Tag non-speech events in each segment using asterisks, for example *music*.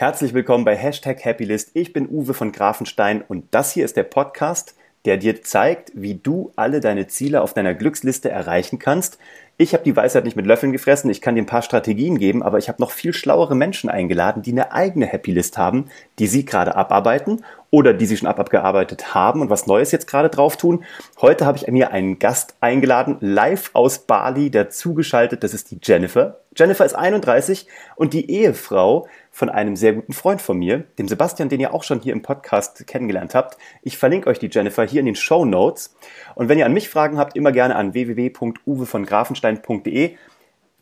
Herzlich willkommen bei Hashtag Happylist. Ich bin Uwe von Grafenstein und das hier ist der Podcast, der dir zeigt, wie du alle deine Ziele auf deiner Glücksliste erreichen kannst. Ich habe die Weisheit nicht mit Löffeln gefressen, ich kann dir ein paar Strategien geben, aber ich habe noch viel schlauere Menschen eingeladen, die eine eigene Happylist haben, die sie gerade abarbeiten oder die sie schon abgearbeitet haben und was Neues jetzt gerade drauf tun. Heute habe ich mir einen Gast eingeladen, live aus Bali, der zugeschaltet, das ist die Jennifer. Jennifer ist 31 und die Ehefrau von einem sehr guten Freund von mir, dem Sebastian, den ihr auch schon hier im Podcast kennengelernt habt. Ich verlinke euch die Jennifer hier in den Show Notes. Und wenn ihr an mich Fragen habt, immer gerne an www.uwevongrafenstein.de.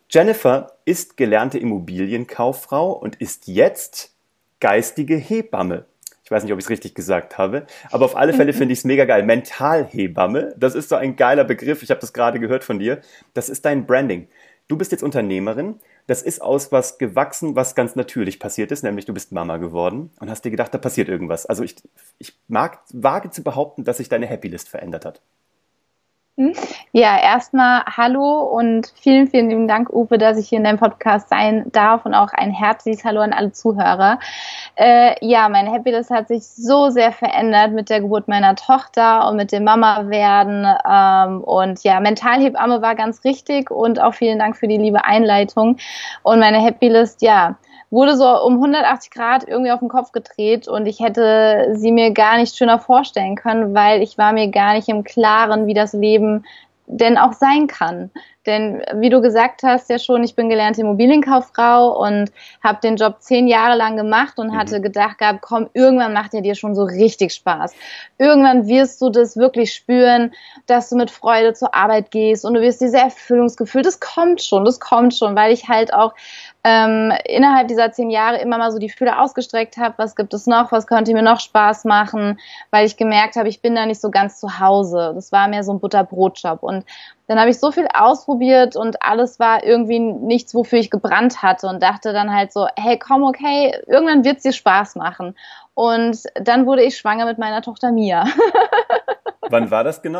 Jennifer ist gelernte Immobilienkauffrau und ist jetzt geistige Hebamme. Ich weiß nicht, ob ich es richtig gesagt habe, aber auf alle Fälle *laughs* finde ich es mega geil. Mentalhebamme, das ist so ein geiler Begriff. Ich habe das gerade gehört von dir. Das ist dein Branding. Du bist jetzt Unternehmerin. Das ist aus was gewachsen, was ganz natürlich passiert ist, nämlich du bist Mama geworden und hast dir gedacht, da passiert irgendwas. Also ich, ich mag, wage zu behaupten, dass sich deine Happy List verändert hat. Hm? Ja, erstmal hallo und vielen, vielen lieben Dank, Uwe, dass ich hier in deinem Podcast sein darf und auch ein herzliches Hallo an alle Zuhörer. Äh, ja, mein Happiness hat sich so sehr verändert mit der Geburt meiner Tochter und mit dem Mama werden. Ähm, und ja, Mentalhebamme war ganz richtig und auch vielen Dank für die liebe Einleitung. Und meine Happylist, ja, wurde so um 180 Grad irgendwie auf den Kopf gedreht und ich hätte sie mir gar nicht schöner vorstellen können, weil ich war mir gar nicht im Klaren, wie das Leben denn auch sein kann. Denn wie du gesagt hast ja schon, ich bin gelernte Immobilienkauffrau und habe den Job zehn Jahre lang gemacht und mhm. hatte gedacht gehabt, komm, irgendwann macht er dir schon so richtig Spaß. Irgendwann wirst du das wirklich spüren, dass du mit Freude zur Arbeit gehst und du wirst diese Erfüllungsgefühl, das kommt schon, das kommt schon, weil ich halt auch ähm, innerhalb dieser zehn Jahre immer mal so die Fühler ausgestreckt habe, was gibt es noch, was könnte mir noch Spaß machen, weil ich gemerkt habe, ich bin da nicht so ganz zu Hause. Das war mehr so ein Butterbrotjob. Und dann habe ich so viel ausprobiert und alles war irgendwie nichts, wofür ich gebrannt hatte und dachte dann halt so, hey, komm, okay, irgendwann wird es dir Spaß machen. Und dann wurde ich schwanger mit meiner Tochter Mia. *laughs* Wann war das genau?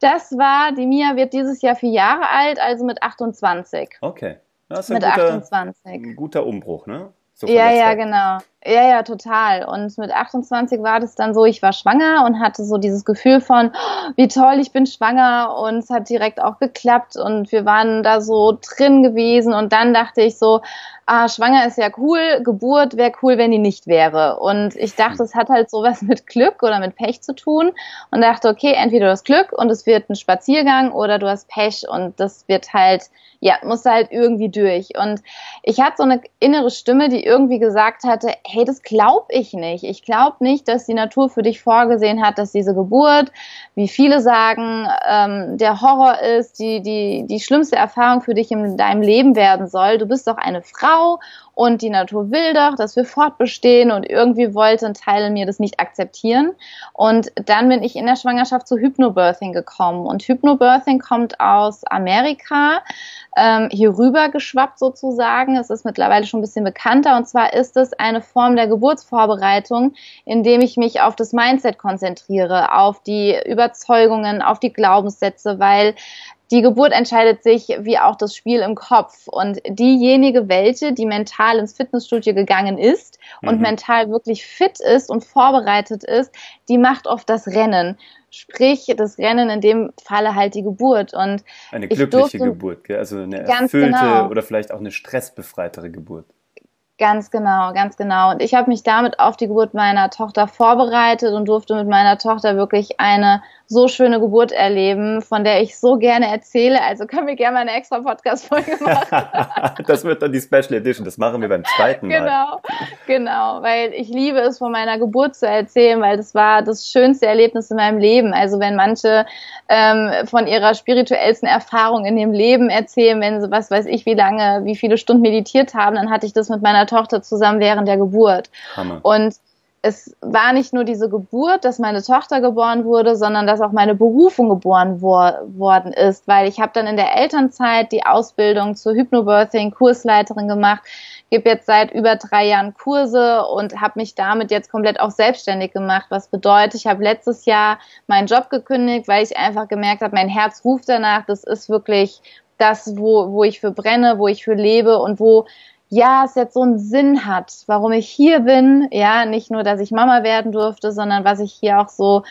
Das war, die Mia wird dieses Jahr vier Jahre alt, also mit 28. Okay. Das ist mit ein guter, 28. Ein guter Umbruch, ne? So ja, ja, genau. Ja, ja, total. Und mit 28 war das dann so, ich war schwanger und hatte so dieses Gefühl von, oh, wie toll, ich bin schwanger und es hat direkt auch geklappt und wir waren da so drin gewesen und dann dachte ich so, ah, schwanger ist ja cool, Geburt wäre cool, wenn die nicht wäre. Und ich dachte, es hat halt sowas *laughs* mit Glück oder mit Pech zu tun und dachte, okay, entweder du hast Glück und es wird ein Spaziergang oder du hast Pech und das wird halt ja, musste halt irgendwie durch. Und ich hatte so eine innere Stimme, die irgendwie gesagt hatte, hey, das glaube ich nicht. Ich glaube nicht, dass die Natur für dich vorgesehen hat, dass diese Geburt, wie viele sagen, ähm, der Horror ist, die, die, die schlimmste Erfahrung für dich in deinem Leben werden soll. Du bist doch eine Frau und die Natur will doch, dass wir fortbestehen und irgendwie wollte ein Teil in mir das nicht akzeptieren. Und dann bin ich in der Schwangerschaft zu Hypnobirthing gekommen und Hypnobirthing kommt aus Amerika, ähm, hier rüber geschwappt sozusagen. Es ist mittlerweile schon ein bisschen bekannter und zwar ist es eine Form der Geburtsvorbereitung, indem ich mich auf das Mindset konzentriere, auf die Überzeugungen, auf die Glaubenssätze, weil die Geburt entscheidet sich wie auch das Spiel im Kopf. Und diejenige welche, die mental ins Fitnessstudio gegangen ist und mhm. mental wirklich fit ist und vorbereitet ist, die macht oft das Rennen. Sprich, das Rennen in dem Falle halt die Geburt. Und eine glückliche Geburt, gell? also eine erfüllte genau. oder vielleicht auch eine stressbefreitere Geburt. Ganz genau, ganz genau. Und ich habe mich damit auf die Geburt meiner Tochter vorbereitet und durfte mit meiner Tochter wirklich eine so schöne Geburt erleben, von der ich so gerne erzähle. Also können wir gerne mal eine extra Podcast-Folge *laughs* machen. das wird dann die Special Edition. Das machen wir beim zweiten Mal. Genau, genau. Weil ich liebe es, von meiner Geburt zu erzählen, weil das war das schönste Erlebnis in meinem Leben. Also wenn manche ähm, von ihrer spirituellsten Erfahrung in dem Leben erzählen, wenn sie, was weiß ich, wie lange, wie viele Stunden meditiert haben, dann hatte ich das mit meiner Tochter zusammen während der Geburt. Hammer. Und es war nicht nur diese Geburt, dass meine Tochter geboren wurde, sondern dass auch meine Berufung geboren wor worden ist, weil ich habe dann in der Elternzeit die Ausbildung zur Hypnobirthing Kursleiterin gemacht, gebe jetzt seit über drei Jahren Kurse und habe mich damit jetzt komplett auch selbstständig gemacht. Was bedeutet, ich habe letztes Jahr meinen Job gekündigt, weil ich einfach gemerkt habe, mein Herz ruft danach. Das ist wirklich das, wo, wo ich für brenne, wo ich für lebe und wo ja, es jetzt so einen Sinn hat, warum ich hier bin. Ja, nicht nur, dass ich Mama werden durfte, sondern was ich hier auch so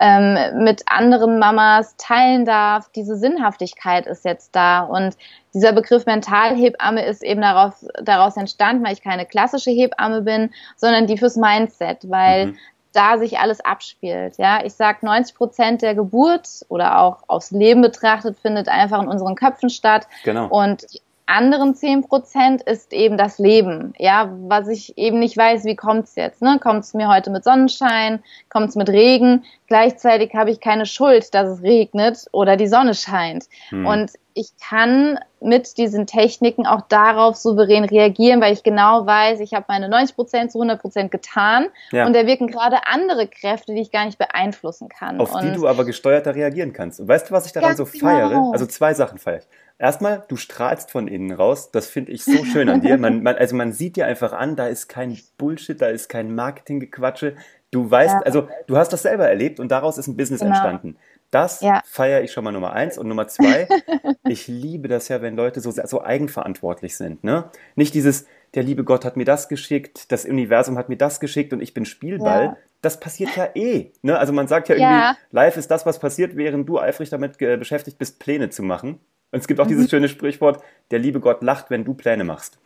ähm, mit anderen Mamas teilen darf. Diese Sinnhaftigkeit ist jetzt da. Und dieser Begriff Mentalhebamme ist eben darauf, daraus entstanden, weil ich keine klassische Hebamme bin, sondern die fürs Mindset, weil mhm da sich alles abspielt. Ja, ich sag 90 Prozent der Geburt oder auch aufs Leben betrachtet findet einfach in unseren Köpfen statt. Genau. Und anderen zehn Prozent ist eben das Leben. Ja, was ich eben nicht weiß, wie kommt's jetzt? Ne? Kommt es mir heute mit Sonnenschein? Kommt es mit Regen? Gleichzeitig habe ich keine Schuld, dass es regnet oder die Sonne scheint. Hm. Und ich kann mit diesen Techniken auch darauf souverän reagieren, weil ich genau weiß, ich habe meine 90 Prozent zu 100 Prozent getan ja. und da wirken gerade andere Kräfte, die ich gar nicht beeinflussen kann. Auf und die du aber gesteuerter reagieren kannst. Und weißt du, was ich daran so feiere? Genau. Also zwei Sachen feiere ich. Erstmal, du strahlst von innen raus. Das finde ich so schön an dir. Man, man, also man sieht dir einfach an, da ist kein Bullshit, da ist kein Marketinggequatsche. Du weißt, ja. also du hast das selber erlebt und daraus ist ein Business genau. entstanden. Das ja. feiere ich schon mal Nummer eins. Und Nummer zwei, *laughs* ich liebe das ja, wenn Leute so, so eigenverantwortlich sind. Ne? Nicht dieses, der liebe Gott hat mir das geschickt, das Universum hat mir das geschickt und ich bin Spielball. Ja. Das passiert ja eh. Ne? Also man sagt ja irgendwie, ja. live ist das, was passiert, während du eifrig damit beschäftigt bist, Pläne zu machen. Und es gibt auch mhm. dieses schöne Sprichwort, der liebe Gott lacht, wenn du Pläne machst.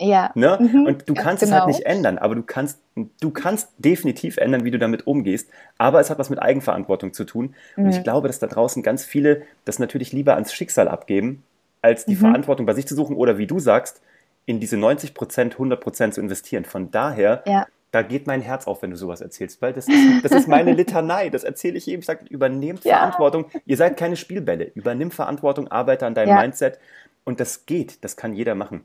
Ja. Ne? Mhm, und du kannst genau. es halt genau. nicht ändern, aber du kannst, du kannst definitiv ändern, wie du damit umgehst. Aber es hat was mit Eigenverantwortung zu tun. Mhm. Und ich mhm. glaube, dass da draußen ganz viele das natürlich lieber ans Schicksal abgeben, als die mhm. Verantwortung bei sich zu suchen oder wie du sagst, in diese 90 Prozent, 100 Prozent zu investieren. Von daher ja da geht mein Herz auf, wenn du sowas erzählst, weil das ist, das ist meine *laughs* Litanei, das erzähle ich jedem. Ich sage, übernehmt ja. Verantwortung. Ihr seid keine Spielbälle. Übernimm Verantwortung, arbeite an deinem ja. Mindset und das geht, das kann jeder machen.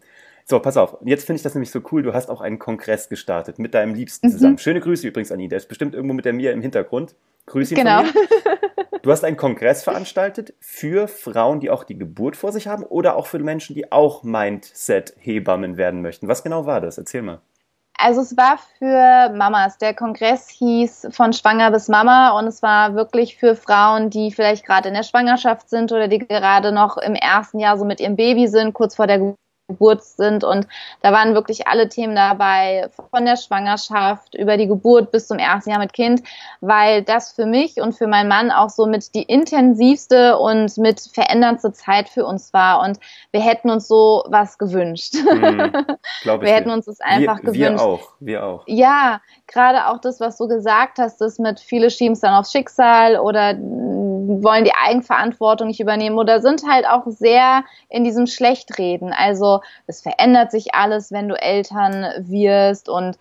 So, pass auf. Jetzt finde ich das nämlich so cool. Du hast auch einen Kongress gestartet mit deinem Liebsten mhm. zusammen. Schöne Grüße übrigens an ihn. Der ist bestimmt irgendwo mit der Mia im Hintergrund. Grüße ihn genau. von mir. Du hast einen Kongress veranstaltet für Frauen, die auch die Geburt vor sich haben oder auch für Menschen, die auch Mindset-Hebammen werden möchten. Was genau war das? Erzähl mal. Also es war für Mamas. Der Kongress hieß von Schwanger bis Mama und es war wirklich für Frauen, die vielleicht gerade in der Schwangerschaft sind oder die gerade noch im ersten Jahr so mit ihrem Baby sind, kurz vor der Geburt sind. Und da waren wirklich alle Themen dabei, von der Schwangerschaft über die Geburt bis zum ersten Jahr mit Kind, weil das für mich und für meinen Mann auch so mit die intensivste und mit veränderndste Zeit für uns war. Und wir hätten uns so was gewünscht. Mhm, *laughs* wir hätten uns das einfach wir, gewünscht. Wir auch, wir auch. Ja, gerade auch das, was du gesagt hast, das mit viele schieben es dann aufs Schicksal oder wollen die Eigenverantwortung nicht übernehmen oder sind halt auch sehr in diesem Schlechtreden. Also es verändert sich alles, wenn du Eltern wirst und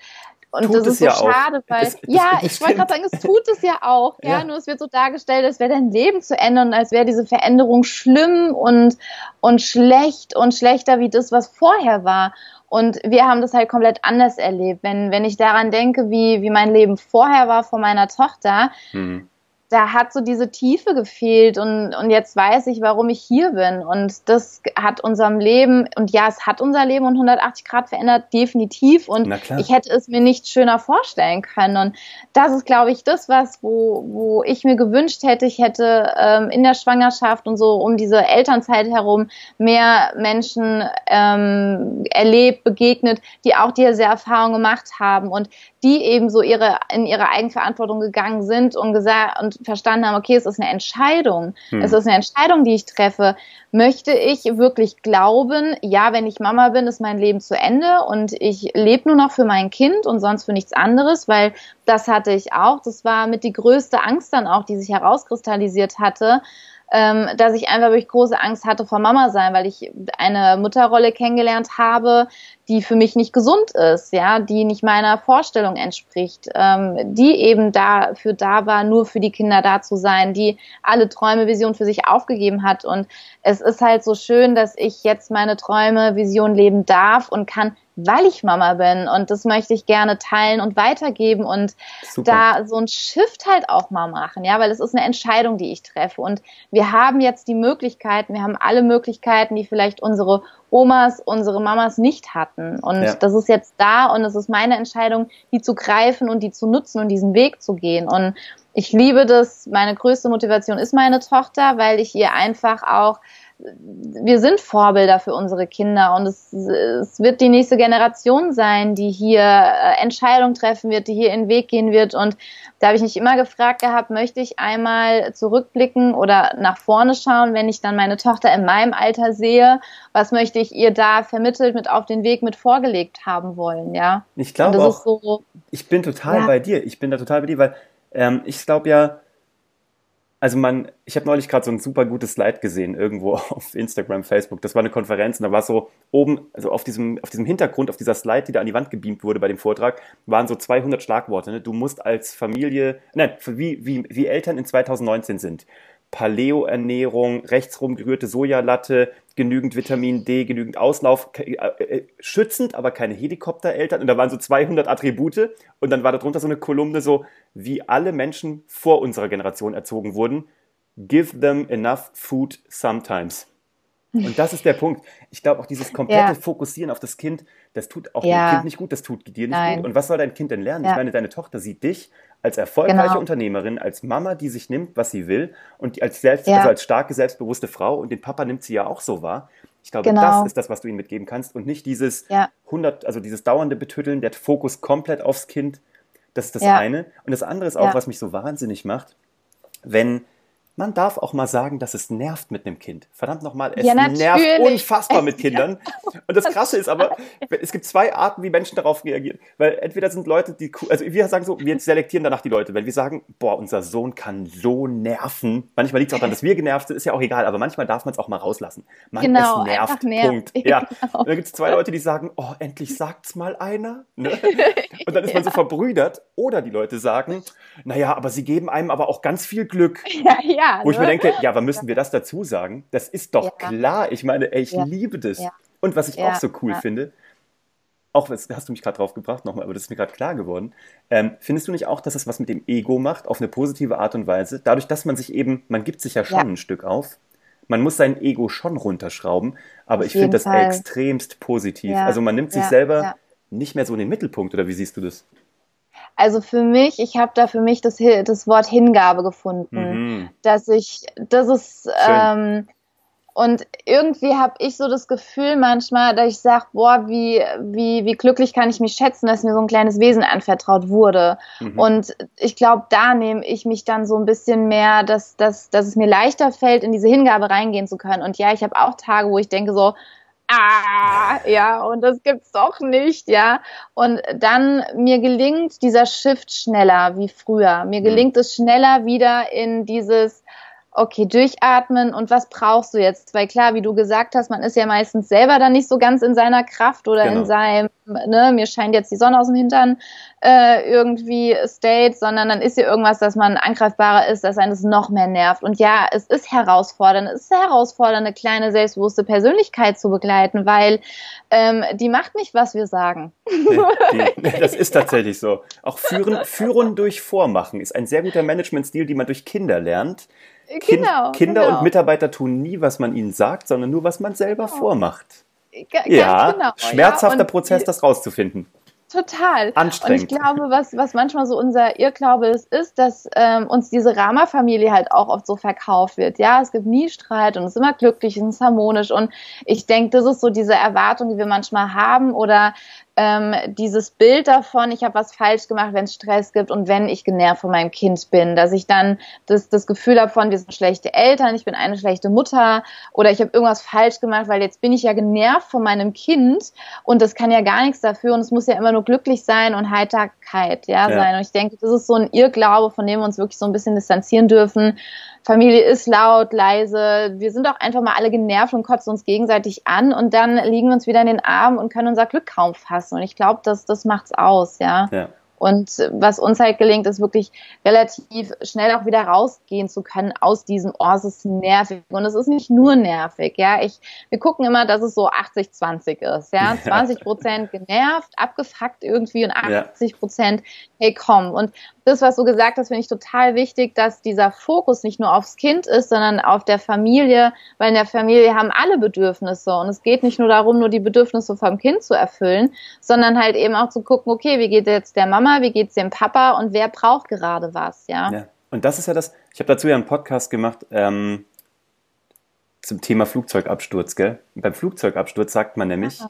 und tut das ist so ja schade, auch. weil das, das, ja, ich wollte gerade sagen, es tut es ja auch, ja? ja, nur es wird so dargestellt, als wäre dein Leben zu ändern, als wäre diese Veränderung schlimm und und schlecht und schlechter wie das, was vorher war. Und wir haben das halt komplett anders erlebt. Wenn wenn ich daran denke, wie wie mein Leben vorher war vor meiner Tochter, mhm da hat so diese Tiefe gefehlt und, und jetzt weiß ich, warum ich hier bin. Und das hat unserem Leben, und ja, es hat unser Leben um 180 Grad verändert, definitiv. Und ich hätte es mir nicht schöner vorstellen können. Und das ist, glaube ich, das, was, wo, wo ich mir gewünscht hätte, ich hätte ähm, in der Schwangerschaft und so um diese Elternzeit herum mehr Menschen ähm, erlebt, begegnet, die auch diese Erfahrung gemacht haben und die eben so ihre, in ihre Eigenverantwortung gegangen sind und gesagt und verstanden haben, okay, es ist eine Entscheidung. Hm. Es ist eine Entscheidung, die ich treffe. Möchte ich wirklich glauben, ja, wenn ich Mama bin, ist mein Leben zu Ende und ich lebe nur noch für mein Kind und sonst für nichts anderes, weil das hatte ich auch. Das war mit die größte Angst dann auch, die sich herauskristallisiert hatte ähm, dass ich einfach wirklich große Angst hatte vor Mama sein, weil ich eine Mutterrolle kennengelernt habe, die für mich nicht gesund ist, ja, die nicht meiner Vorstellung entspricht, ähm, die eben dafür da war, nur für die Kinder da zu sein, die alle Träume, Visionen für sich aufgegeben hat. Und es ist halt so schön, dass ich jetzt meine Träume, Visionen leben darf und kann weil ich Mama bin und das möchte ich gerne teilen und weitergeben und Super. da so ein Shift halt auch mal machen, ja, weil es ist eine Entscheidung, die ich treffe und wir haben jetzt die Möglichkeiten, wir haben alle Möglichkeiten, die vielleicht unsere Omas, unsere Mamas nicht hatten und ja. das ist jetzt da und es ist meine Entscheidung, die zu greifen und die zu nutzen und diesen Weg zu gehen und ich liebe das, meine größte Motivation ist meine Tochter, weil ich ihr einfach auch wir sind Vorbilder für unsere Kinder und es, es wird die nächste Generation sein, die hier äh, Entscheidungen treffen wird, die hier in den Weg gehen wird. Und da habe ich mich immer gefragt gehabt, möchte ich einmal zurückblicken oder nach vorne schauen, wenn ich dann meine Tochter in meinem Alter sehe, was möchte ich ihr da vermittelt mit auf den Weg mit vorgelegt haben wollen, ja? Ich glaube auch, so, ich bin total ja. bei dir, ich bin da total bei dir, weil ähm, ich glaube ja, also man, ich habe neulich gerade so ein super gutes Slide gesehen, irgendwo *laughs* auf Instagram, Facebook. Das war eine Konferenz und da war so oben, also auf diesem, auf diesem Hintergrund, auf dieser Slide, die da an die Wand gebeamt wurde bei dem Vortrag, waren so 200 Schlagworte. Ne? Du musst als Familie, nein, wie, wie, wie Eltern in 2019 sind. Paleo-Ernährung, rechtsrum gerührte Sojalatte, genügend Vitamin D, genügend Auslauf, äh, äh, schützend, aber keine Helikoptereltern. Und da waren so 200 Attribute und dann war darunter so eine Kolumne so, wie alle Menschen vor unserer Generation erzogen wurden. Give them enough food sometimes. Und das ist der Punkt. Ich glaube auch dieses komplette ja. Fokussieren auf das Kind, das tut auch ja. dem Kind nicht gut, das tut dir nicht Nein. gut. Und was soll dein Kind denn lernen? Ja. Ich meine, deine Tochter sieht dich als erfolgreiche genau. Unternehmerin, als Mama, die sich nimmt, was sie will und als, selbst, ja. also als starke, selbstbewusste Frau und den Papa nimmt sie ja auch so wahr. Ich glaube, genau. das ist das, was du ihnen mitgeben kannst und nicht dieses ja. 100, also dieses dauernde Betütteln, der Fokus komplett aufs Kind. Das ist das ja. eine. Und das andere ist auch, was mich so wahnsinnig macht, wenn man darf auch mal sagen, dass es nervt mit einem Kind. Verdammt nochmal, es ja, nervt unfassbar mit *laughs* Kindern. Ja. Und das Krasse ist aber, *laughs* es gibt zwei Arten, wie Menschen darauf reagieren. Weil entweder sind Leute, die, also wir sagen so, wir selektieren danach die Leute. Wenn wir sagen, boah, unser Sohn kann so nerven. Manchmal liegt es auch daran, dass wir genervt sind, ist ja auch egal, aber manchmal darf man es auch mal rauslassen. Man, genau, es nervt, nervt. Punkt. *laughs* Ja. Genau. Und dann gibt es zwei Leute, die sagen, oh, endlich sagt's mal einer. Ne? Und dann ist man ja. so verbrüdert. Oder die Leute sagen, naja, aber sie geben einem aber auch ganz viel Glück. Ja, ja ja, Wo ich mir ne? denke, ja, aber müssen wir das dazu sagen? Das ist doch ja. klar. Ich meine, ey, ich ja. liebe das. Und was ich auch so cool finde, auch das hast du mich gerade drauf gebracht nochmal, aber das ist mir gerade klar geworden. Ähm, findest du nicht auch, dass es was mit dem Ego macht, auf eine positive Art und Weise? Dadurch, dass man sich eben, man gibt sich ja schon ein Stück auf. Man muss sein Ego schon runterschrauben, aber auf ich finde das Fall. extremst positiv. Also man nimmt sich selber nicht mehr so in den Mittelpunkt, oder wie siehst du das? Also für mich, ich habe da für mich das, das Wort Hingabe gefunden, mhm. dass ich, das ist, ähm, und irgendwie habe ich so das Gefühl manchmal, dass ich sage, boah, wie, wie, wie glücklich kann ich mich schätzen, dass mir so ein kleines Wesen anvertraut wurde. Mhm. Und ich glaube, da nehme ich mich dann so ein bisschen mehr, dass, dass, dass es mir leichter fällt, in diese Hingabe reingehen zu können. Und ja, ich habe auch Tage, wo ich denke so, ah, ja, und das gibt's doch nicht, ja. Und dann mir gelingt dieser Shift schneller wie früher. Mir mhm. gelingt es schneller wieder in dieses okay, durchatmen und was brauchst du jetzt? Weil klar, wie du gesagt hast, man ist ja meistens selber dann nicht so ganz in seiner Kraft oder genau. in seinem, ne, mir scheint jetzt die Sonne aus dem Hintern äh, irgendwie State, sondern dann ist ja irgendwas, dass man angreifbarer ist, dass eines noch mehr nervt. Und ja, es ist herausfordernd, es ist herausfordernd, eine kleine, selbstbewusste Persönlichkeit zu begleiten, weil ähm, die macht nicht, was wir sagen. Nee, die, *laughs* das ist tatsächlich so. Auch führen, führen durch Vormachen ist ein sehr guter Managementstil, den man durch Kinder lernt. Kind, genau, Kinder genau. und Mitarbeiter tun nie, was man ihnen sagt, sondern nur, was man selber genau. vormacht. Ja, genau, schmerzhafter ja, Prozess, das rauszufinden. Total. Anstrengend. Und ich glaube, was, was manchmal so unser Irrglaube ist, ist, dass ähm, uns diese Rama-Familie halt auch oft so verkauft wird. Ja, es gibt nie Streit und es ist immer glücklich und es ist harmonisch. Und ich denke, das ist so diese Erwartung, die wir manchmal haben oder ähm, dieses Bild davon, ich habe was falsch gemacht, wenn es Stress gibt und wenn ich genervt von meinem Kind bin, dass ich dann das, das Gefühl habe von, wir sind schlechte Eltern, ich bin eine schlechte Mutter oder ich habe irgendwas falsch gemacht, weil jetzt bin ich ja genervt von meinem Kind und das kann ja gar nichts dafür und es muss ja immer nur glücklich sein und Heiterkeit ja, ja. sein. Und ich denke, das ist so ein Irrglaube, von dem wir uns wirklich so ein bisschen distanzieren dürfen Familie ist laut, leise. Wir sind auch einfach mal alle genervt und kotzen uns gegenseitig an und dann liegen wir uns wieder in den Armen und können unser Glück kaum fassen. Und ich glaube, das, das macht's aus, ja. ja. Und was uns halt gelingt, ist wirklich relativ schnell auch wieder rausgehen zu können aus diesem, oh, es ist nervig. Und es ist nicht nur nervig, ja. Ich, wir gucken immer, dass es so 80-20 ist, ja. *laughs* 20 Prozent genervt, abgefuckt irgendwie und 80 Prozent, hey, komm. Und das, was du gesagt hast, finde ich total wichtig, dass dieser Fokus nicht nur aufs Kind ist, sondern auf der Familie, weil in der Familie haben alle Bedürfnisse und es geht nicht nur darum, nur die Bedürfnisse vom Kind zu erfüllen, sondern halt eben auch zu gucken, okay, wie geht es jetzt der Mama, wie geht es dem Papa und wer braucht gerade was, ja. ja. Und das ist ja das, ich habe dazu ja einen Podcast gemacht, ähm, zum Thema Flugzeugabsturz, gell? Beim Flugzeugabsturz sagt man nämlich,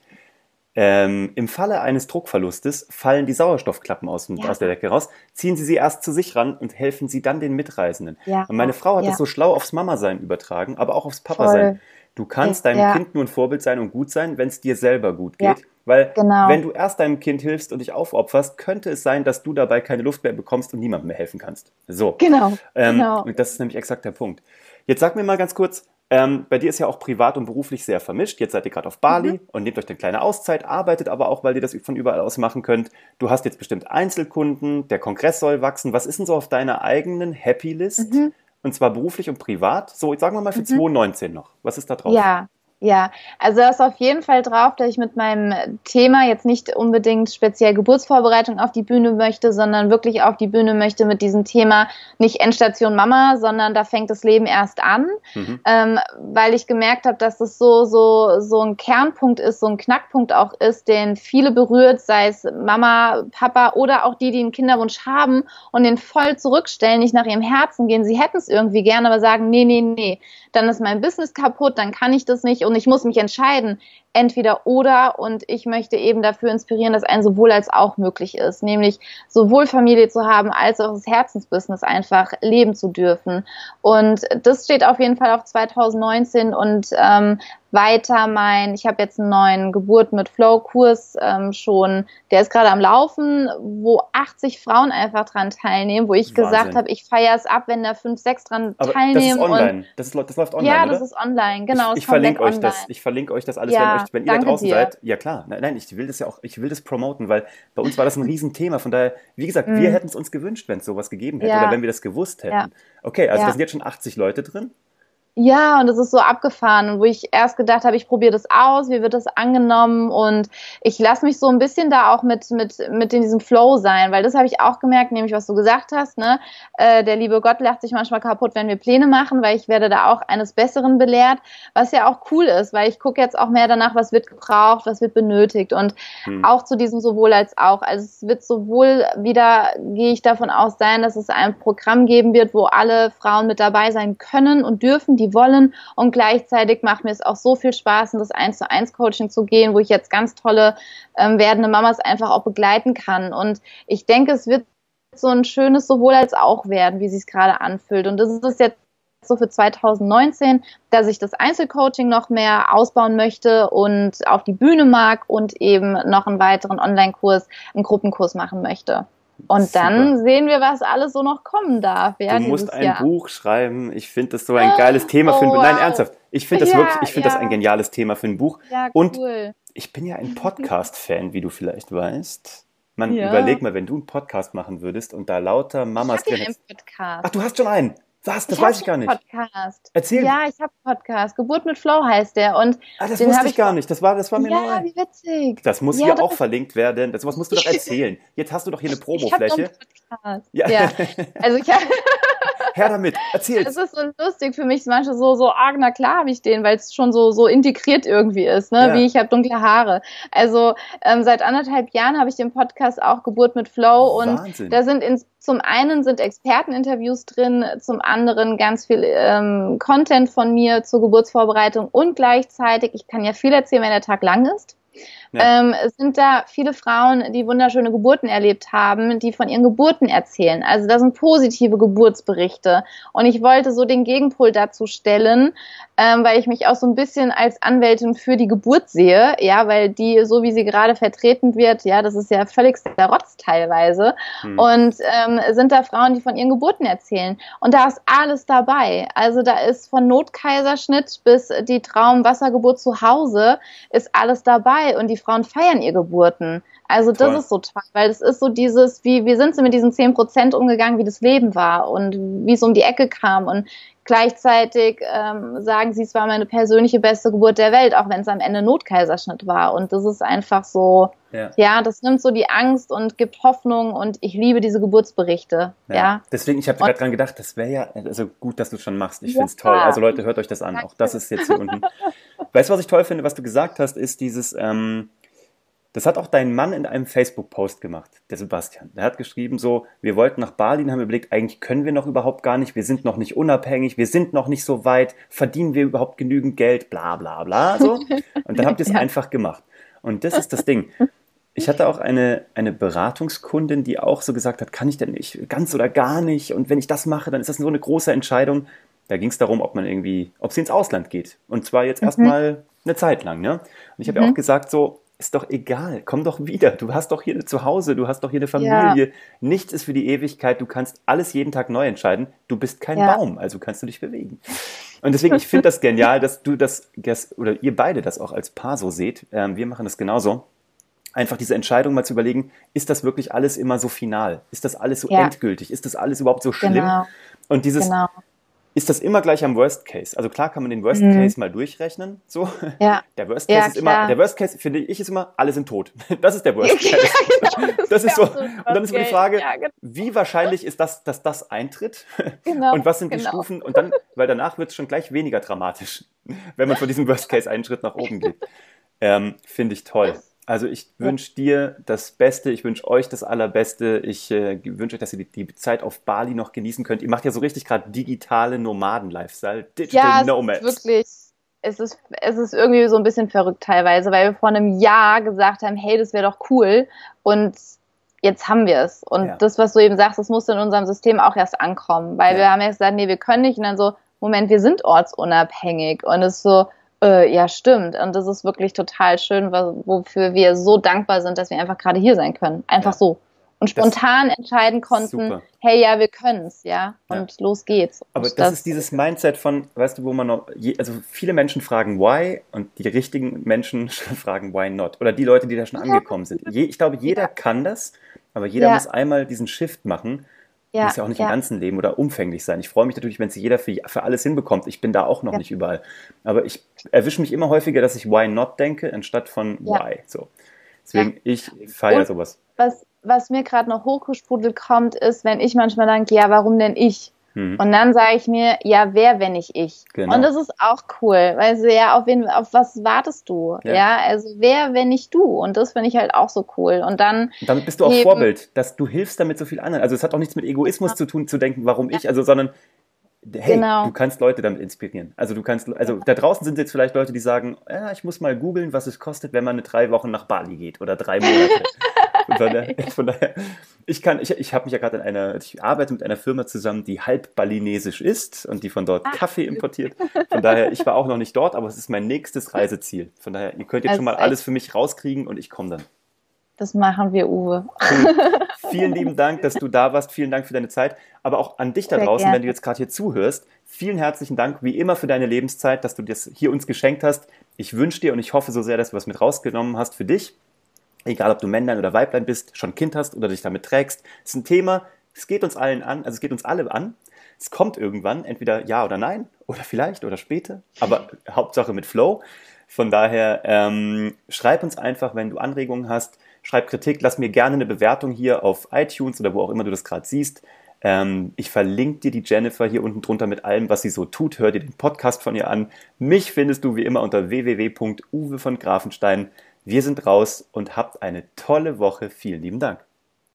ähm, im Falle eines Druckverlustes fallen die Sauerstoffklappen aus, ja. aus der Decke raus, ziehen Sie sie erst zu sich ran und helfen Sie dann den Mitreisenden. Ja. Und meine Frau hat ja. das so schlau aufs Mama-Sein übertragen, aber auch aufs Papa-Sein. Du kannst deinem Kind nur ein Vorbild sein und gut sein, wenn es dir selber gut geht. Weil genau. wenn du erst deinem Kind hilfst und dich aufopferst, könnte es sein, dass du dabei keine Luft mehr bekommst und niemandem mehr helfen kannst. So. Genau. Ähm, genau. Und das ist nämlich exakt der Punkt. Jetzt sag mir mal ganz kurz, ähm, bei dir ist ja auch privat und beruflich sehr vermischt. Jetzt seid ihr gerade auf Bali mhm. und nehmt euch eine kleine Auszeit, arbeitet aber auch, weil ihr das von überall aus machen könnt. Du hast jetzt bestimmt Einzelkunden, der Kongress soll wachsen. Was ist denn so auf deiner eigenen Happy List? Mhm. Und zwar beruflich und privat. So, sagen wir mal für mhm. 2019 noch. Was ist da drauf? Ja, ja, also da ist auf jeden Fall drauf, dass ich mit meinem Thema jetzt nicht unbedingt speziell Geburtsvorbereitung auf die Bühne möchte, sondern wirklich auf die Bühne möchte mit diesem Thema nicht Endstation Mama, sondern da fängt das Leben erst an, mhm. ähm, weil ich gemerkt habe, dass das so so so ein Kernpunkt ist, so ein Knackpunkt auch ist, den viele berührt, sei es Mama, Papa oder auch die, die einen Kinderwunsch haben und den voll zurückstellen, nicht nach ihrem Herzen gehen. Sie hätten es irgendwie gerne, aber sagen, nee, nee, nee, dann ist mein Business kaputt, dann kann ich das nicht und und ich muss mich entscheiden, entweder oder. Und ich möchte eben dafür inspirieren, dass ein sowohl als auch möglich ist, nämlich sowohl Familie zu haben als auch das Herzensbusiness einfach leben zu dürfen. Und das steht auf jeden Fall auf 2019 und ähm, weiter mein, ich habe jetzt einen neuen Geburt mit Flow-Kurs ähm, schon, der ist gerade am Laufen, wo 80 Frauen einfach dran teilnehmen, wo ich Wahnsinn. gesagt habe, ich feiere es ab, wenn da 5, 6 dran Aber teilnehmen. Das ist online, das, ist, das läuft online, Ja, oder? das ist online, genau. Ich, ich verlinke euch online. das, ich verlinke euch das alles, ja, wenn, euch, wenn ihr da draußen dir. seid. Ja klar, nein, nein, ich will das ja auch, ich will das promoten, weil bei uns war das ein *laughs* Riesenthema, von daher, wie gesagt, wir mhm. hätten es uns gewünscht, wenn es sowas gegeben hätte ja. oder wenn wir das gewusst hätten. Ja. Okay, also da sind jetzt schon 80 Leute drin. Ja, und es ist so abgefahren, wo ich erst gedacht habe, ich probiere das aus, wie wird das angenommen und ich lasse mich so ein bisschen da auch mit mit mit in diesem Flow sein, weil das habe ich auch gemerkt, nämlich was du gesagt hast, ne? Äh, der liebe Gott lacht sich manchmal kaputt, wenn wir Pläne machen, weil ich werde da auch eines Besseren belehrt, was ja auch cool ist, weil ich gucke jetzt auch mehr danach, was wird gebraucht, was wird benötigt und hm. auch zu diesem sowohl als auch. Also es wird sowohl wieder, gehe ich davon aus, sein, dass es ein Programm geben wird, wo alle Frauen mit dabei sein können und dürfen, die wollen. Und gleichzeitig macht mir es auch so viel Spaß, in das 1 zu 1 Coaching zu gehen, wo ich jetzt ganz tolle ähm, werdende Mamas einfach auch begleiten kann. Und ich denke, es wird so ein schönes sowohl als auch werden, wie sie es gerade anfühlt. Und das ist jetzt so für 2019, dass ich das Einzelcoaching noch mehr ausbauen möchte und auf die Bühne mag und eben noch einen weiteren Online-Kurs, einen Gruppenkurs machen möchte. Und Super. dann sehen wir, was alles so noch kommen darf. Ja, du musst ein Jahr. Buch schreiben. Ich finde das so ein geiles Thema oh, für ein Buch. Nein, ernsthaft. Ich finde das ja, wirklich, ich finde ja. das ein geniales Thema für ein Buch. Ja, Und ich bin ja ein *laughs* Podcast-Fan, wie du vielleicht weißt. Man ja. überleg mal, wenn du einen Podcast machen würdest und da lauter Mamas ich drin. Podcast. Ach, du hast schon einen. Was? Das ich weiß ich gar nicht. Podcast. Erzähl. Ja, ich habe einen Podcast. Geburt mit Flow heißt der. Und ah, das wusste ich gar nicht. Das war, das war mir ja, neu. Ja, wie witzig. Das muss ja, hier das auch verlinkt werden. Das was musst du doch *laughs* erzählen. Jetzt hast du doch hier eine Promofläche. Ja. ja. *laughs* Also ich habe Her damit, erzähl. Es ist so lustig für mich, manche so, so arg, na klar habe ich den, weil es schon so, so integriert irgendwie ist, ne? Ja. Wie ich habe dunkle Haare. Also ähm, seit anderthalb Jahren habe ich den Podcast auch Geburt mit Flow und da sind ins, zum einen sind Experteninterviews drin, zum anderen ganz viel ähm, Content von mir zur Geburtsvorbereitung und gleichzeitig, ich kann ja viel erzählen, wenn der Tag lang ist. Ja. Ähm, es sind da viele Frauen, die wunderschöne Geburten erlebt haben, die von ihren Geburten erzählen. Also da sind positive Geburtsberichte. Und ich wollte so den Gegenpol dazu stellen, ähm, weil ich mich auch so ein bisschen als Anwältin für die Geburt sehe, ja, weil die, so wie sie gerade vertreten wird, ja, das ist ja völlig der Rotz teilweise. Hm. Und ähm, sind da Frauen, die von ihren Geburten erzählen. Und da ist alles dabei. Also da ist von Notkaiserschnitt bis die Traumwassergeburt zu Hause ist alles dabei. Und die Frauen feiern ihr Geburten. Also das Toll. ist so toll, weil es ist so dieses, wie, wie sind sie mit diesen zehn Prozent umgegangen, wie das Leben war und wie es um die Ecke kam und gleichzeitig ähm, sagen sie, es war meine persönliche beste Geburt der Welt, auch wenn es am Ende Notkaiserschnitt war und das ist einfach so, ja. ja, das nimmt so die Angst und gibt Hoffnung und ich liebe diese Geburtsberichte, ja. ja. Deswegen, ich habe gerade dran gedacht, das wäre ja, also gut, dass du schon machst, ich ja. finde es toll, also Leute, hört euch das an, auch das ist jetzt hier unten. *laughs* Weißt du, was ich toll finde, was du gesagt hast, ist dieses, ähm, Das hat auch dein Mann in einem Facebook-Post gemacht, der Sebastian. Der hat geschrieben so, wir wollten nach und haben überlegt, eigentlich können wir noch überhaupt gar nicht, wir sind noch nicht unabhängig, wir sind noch nicht so weit, verdienen wir überhaupt genügend Geld, bla bla bla so. *laughs* Und dann habt ihr es ja. einfach gemacht. Und das ist das Ding. Ich hatte auch eine, eine Beratungskundin, die auch so gesagt hat, kann ich denn nicht ganz oder gar nicht? Und wenn ich das mache, dann ist das so eine große Entscheidung. Da ging es darum, ob man irgendwie, ob sie ins Ausland geht. Und zwar jetzt mhm. erstmal eine Zeit lang. Ne? Und ich habe mhm. ja auch gesagt, so, ist doch egal, komm doch wieder. Du hast doch hier zu Hause, du hast doch hier eine Familie. Ja. Nichts ist für die Ewigkeit. Du kannst alles jeden Tag neu entscheiden. Du bist kein ja. Baum, also kannst du dich bewegen. Und deswegen, ich finde das genial, dass du das, oder ihr beide das auch als Paar so seht. Ähm, wir machen das genauso. Einfach diese Entscheidung mal zu überlegen, ist das wirklich alles immer so final? Ist das alles so ja. endgültig? Ist das alles überhaupt so schlimm? Genau. Und dieses, genau ist das immer gleich am Worst Case. Also klar kann man den Worst mhm. Case mal durchrechnen. So. Ja. *laughs* Der Worst Case ja, ist immer, der Worst Case finde ich ist immer, alle sind tot. *laughs* Das ist der Worst *laughs* Case. Ja, genau, das, das ist so. Und dann ist immer die Frage, genau. wie wahrscheinlich ist das, dass das eintritt? Genau. Und was sind die genau. Stufen? Und dann, weil danach wird es schon gleich weniger dramatisch, wenn man von diesem Worst Case einen Schritt nach oben geht. Ähm, finde ich toll. Also ich wünsche dir das Beste, ich wünsche euch das Allerbeste. Ich äh, wünsche euch, dass ihr die, die, Zeit auf Bali noch genießen könnt. Ihr macht ja so richtig gerade digitale Nomaden-Lifestyle, Digital ja, Nomads. wirklich. Es ist, es ist irgendwie so ein bisschen verrückt teilweise, weil wir vor einem Jahr gesagt haben, hey, das wäre doch cool. Und jetzt haben wir es. Und ja. das, was du eben sagst, das muss in unserem System auch erst ankommen. Weil ja. wir haben jetzt gesagt, nee, wir können nicht. Und dann so, Moment, wir sind ortsunabhängig. Und es ist so, äh, ja, stimmt. Und das ist wirklich total schön, wofür wir so dankbar sind, dass wir einfach gerade hier sein können. Einfach ja. so. Und spontan das entscheiden konnten, super. hey, ja, wir können es, ja, und ja. los geht's. Aber das, das, ist dieses Mindset von, weißt du, wo man noch, je, also viele Menschen fragen why und die richtigen Menschen *laughs* fragen why not. Oder die Leute, die da schon ja. angekommen sind. Je, ich glaube, jeder kann das, aber jeder muss einmal diesen Shift machen ja, muss ja auch nicht ja. im ganzen Leben oder umfänglich sein. Ich freue mich natürlich, wenn es jeder für, für alles hinbekommt. Ich bin da auch noch ja. nicht überall. Aber ich erwische mich immer häufiger, dass ich why not denke, anstatt von why. So. Deswegen, ich feiere sowas. Was, was mir gerade noch hochgesprudelt kommt, ist, wenn ich manchmal denke, ja, warum denn ich? Mhm. Und dann sage ich mir, ja, wer, wenn nicht ich? Genau. Und das ist auch cool, weil so, ja, auf wen, auf was wartest du? Ja, ja also wer, wenn nicht du? Und das finde ich halt auch so cool. Und dann. Und damit bist du auch eben, Vorbild, dass du hilfst damit so viel anderen. Also es hat auch nichts mit Egoismus ja. zu tun, zu denken, warum ja. ich, also, sondern hey, genau. du kannst Leute damit inspirieren. Also du kannst, also da draußen sind jetzt vielleicht Leute, die sagen, ja, ich muss mal googeln, was es kostet, wenn man eine drei Wochen nach Bali geht oder drei Monate. *laughs* von, daher, *laughs* von daher, ich kann, ich, ich habe mich ja gerade in einer, ich arbeite mit einer Firma zusammen, die halb balinesisch ist und die von dort ah. Kaffee importiert. Von daher, ich war auch noch nicht dort, aber es ist mein nächstes Reiseziel. Von daher, ihr könnt jetzt also schon mal alles für mich rauskriegen und ich komme dann. Das machen wir, Uwe. *laughs* Vielen lieben Dank, dass du da warst. Vielen Dank für deine Zeit. Aber auch an dich da Sehr draußen, gerne. wenn du jetzt gerade hier zuhörst. Vielen herzlichen Dank, wie immer, für deine Lebenszeit, dass du das hier uns geschenkt hast. Ich wünsche dir und ich hoffe so sehr, dass du was mit rausgenommen hast für dich egal ob du Männlein oder Weiblein bist, schon Kind hast oder dich damit trägst, ist ein Thema, es geht uns allen an, also es geht uns alle an. Es kommt irgendwann, entweder ja oder nein, *laughs* oder vielleicht oder später, aber Hauptsache mit Flow. Von daher ähm, schreib uns einfach, wenn du Anregungen hast, schreib Kritik, lass mir gerne eine Bewertung hier auf iTunes oder wo auch immer du das gerade siehst. Ähm, ich verlinke dir die Jennifer hier unten drunter mit allem, was sie so tut. Hör dir den Podcast von ihr an. Mich findest du wie immer unter www.uwe von Grafenstein. Wir sind raus und habt eine tolle Woche. Vielen lieben Dank.